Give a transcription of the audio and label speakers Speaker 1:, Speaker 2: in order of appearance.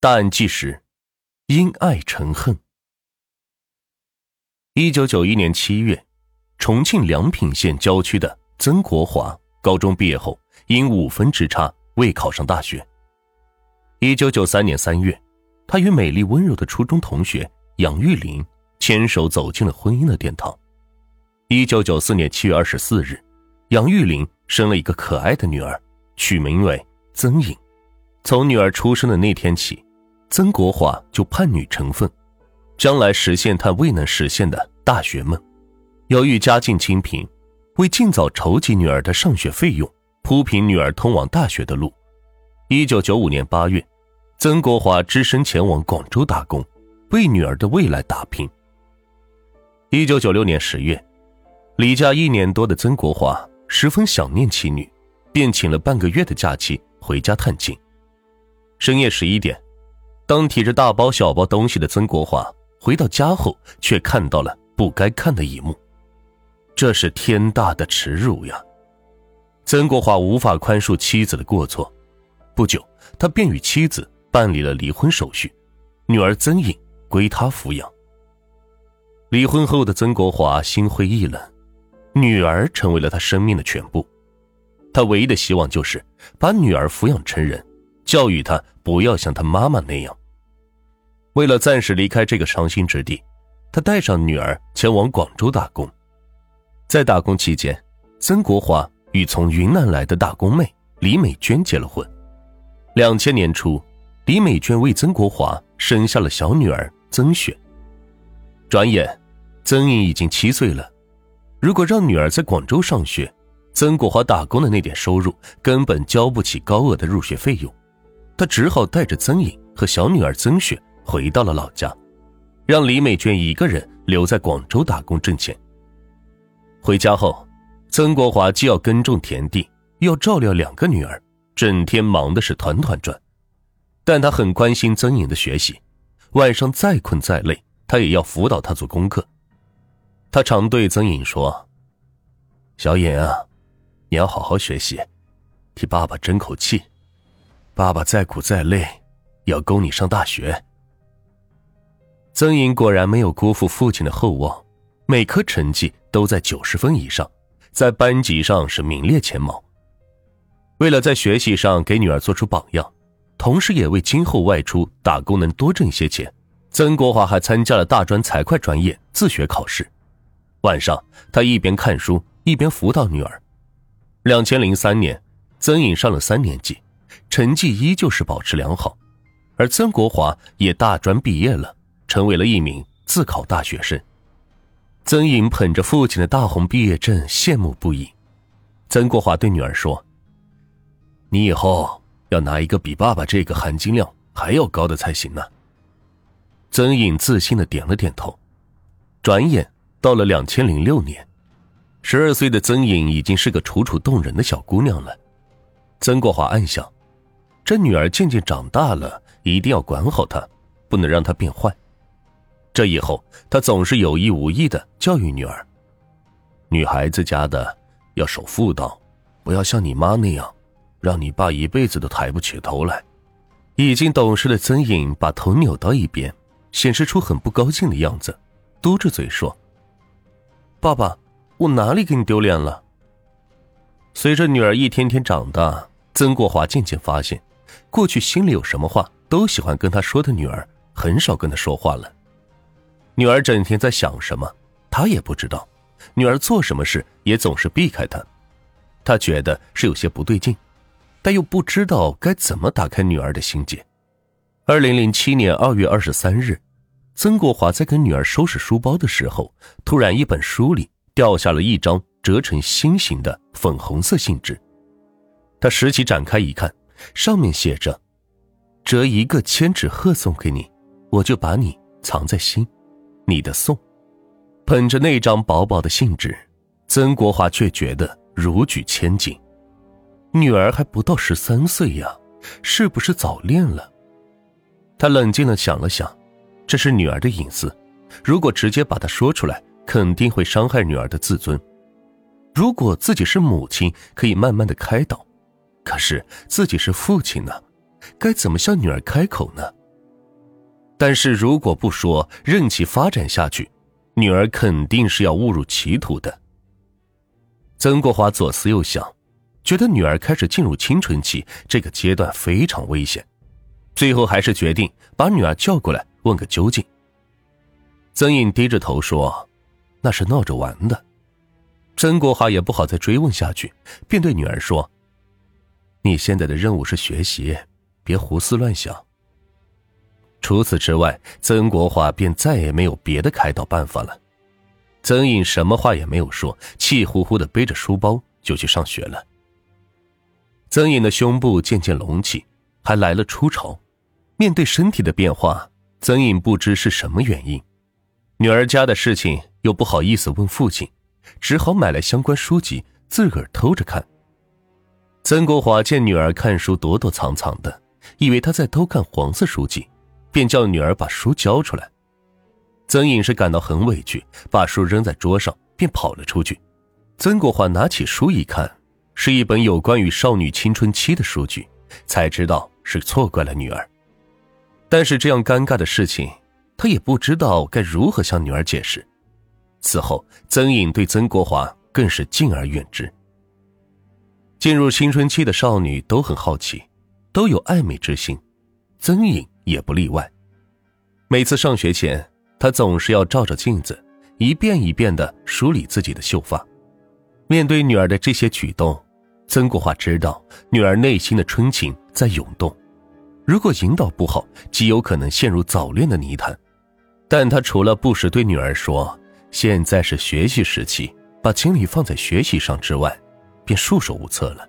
Speaker 1: 大案纪实：因爱成恨。一九九一年七月，重庆梁平县郊区的曾国华高中毕业后，因五分之差未考上大学。一九九三年三月，他与美丽温柔的初中同学杨玉玲牵手走进了婚姻的殿堂。一九九四年七月二十四日，杨玉玲生了一个可爱的女儿，取名为曾颖。从女儿出生的那天起，曾国华就盼女成凤，将来实现他未能实现的大学梦。由于家境清贫，为尽早筹集女儿的上学费用，铺平女儿通往大学的路，一九九五年八月，曾国华只身前往广州打工，为女儿的未来打拼。一九九六年十月，离家一年多的曾国华十分想念妻女，便请了半个月的假期回家探亲。深夜十一点，当提着大包小包东西的曾国华回到家后，却看到了不该看的一幕，这是天大的耻辱呀！曾国华无法宽恕妻子的过错，不久，他便与妻子办理了离婚手续，女儿曾颖归他抚养。离婚后的曾国华心灰意冷，女儿成为了他生命的全部，他唯一的希望就是把女儿抚养成人。教育他不要像他妈妈那样。为了暂时离开这个伤心之地，他带上女儿前往广州打工。在打工期间，曾国华与从云南来的打工妹李美娟结了婚。两千年初，李美娟为曾国华生下了小女儿曾雪。转眼，曾颖已经七岁了。如果让女儿在广州上学，曾国华打工的那点收入根本交不起高额的入学费用。他只好带着曾颖和小女儿曾雪回到了老家，让李美娟一个人留在广州打工挣钱。回家后，曾国华既要耕种田地，又要照料两个女儿，整天忙的是团团转。但他很关心曾颖的学习，晚上再困再累，他也要辅导她做功课。他常对曾颖说：“小颖啊，你要好好学习，替爸爸争口气。”爸爸再苦再累，也要供你上大学。曾颖果然没有辜负父亲的厚望，每科成绩都在九十分以上，在班级上是名列前茅。为了在学习上给女儿做出榜样，同时也为今后外出打工能多挣些钱，曾国华还参加了大专财会专业自学考试。晚上，他一边看书一边辅导女儿。两千零三年，曾颖上了三年级。成绩依旧是保持良好，而曾国华也大专毕业了，成为了一名自考大学生。曾颖捧着父亲的大红毕业证，羡慕不已。曾国华对女儿说：“你以后要拿一个比爸爸这个含金量还要高的才行呢。”曾颖自信的点了点头。转眼到了两千零六年，十二岁的曾颖已经是个楚楚动人的小姑娘了。曾国华暗想。这女儿渐渐长大了，一定要管好她，不能让她变坏。这以后，他总是有意无意的教育女儿：“女孩子家的要守妇道，不要像你妈那样，让你爸一辈子都抬不起头来。”已经懂事的曾颖把头扭到一边，显示出很不高兴的样子，嘟着嘴说：“爸爸，我哪里给你丢脸了？”随着女儿一天天长大，曾国华渐渐发现。过去心里有什么话都喜欢跟他说的女儿，很少跟他说话了。女儿整天在想什么，他也不知道。女儿做什么事也总是避开他，他觉得是有些不对劲，但又不知道该怎么打开女儿的心结。二零零七年二月二十三日，曾国华在跟女儿收拾书包的时候，突然一本书里掉下了一张折成心形的粉红色信纸，他拾起展开一看。上面写着：“折一个千纸鹤送给你，我就把你藏在心。”你的送，捧着那张薄薄的信纸，曾国华却觉得如举千金。女儿还不到十三岁呀，是不是早恋了？他冷静的想了想，这是女儿的隐私，如果直接把它说出来，肯定会伤害女儿的自尊。如果自己是母亲，可以慢慢的开导。可是自己是父亲呢，该怎么向女儿开口呢？但是如果不说，任其发展下去，女儿肯定是要误入歧途的。曾国华左思右想，觉得女儿开始进入青春期这个阶段非常危险，最后还是决定把女儿叫过来问个究竟。曾颖低着头说：“那是闹着玩的。”曾国华也不好再追问下去，便对女儿说：“你现在的任务是学习，别胡思乱想。”除此之外，曾国华便再也没有别的开导办法了。曾颖什么话也没有说，气呼呼的背着书包就去上学了。曾颖的胸部渐渐隆起，还来了初潮。面对身体的变化，曾颖不知是什么原因。女儿家的事情又不好意思问父亲，只好买来相关书籍自个儿偷着看。曾国华见女儿看书躲躲藏藏的，以为她在偷看黄色书籍。便叫女儿把书交出来。曾颖是感到很委屈，把书扔在桌上，便跑了出去。曾国华拿起书一看，是一本有关于少女青春期的书籍，才知道是错怪了女儿。但是这样尴尬的事情，他也不知道该如何向女儿解释。此后，曾颖对曾国华更是敬而远之。进入青春期的少女都很好奇，都有爱美之心，曾颖。也不例外。每次上学前，他总是要照照镜子，一遍一遍的梳理自己的秀发。面对女儿的这些举动，曾国华知道女儿内心的春情在涌动。如果引导不好，极有可能陷入早恋的泥潭。但他除了不时对女儿说“现在是学习时期，把精力放在学习上”之外，便束手无策了。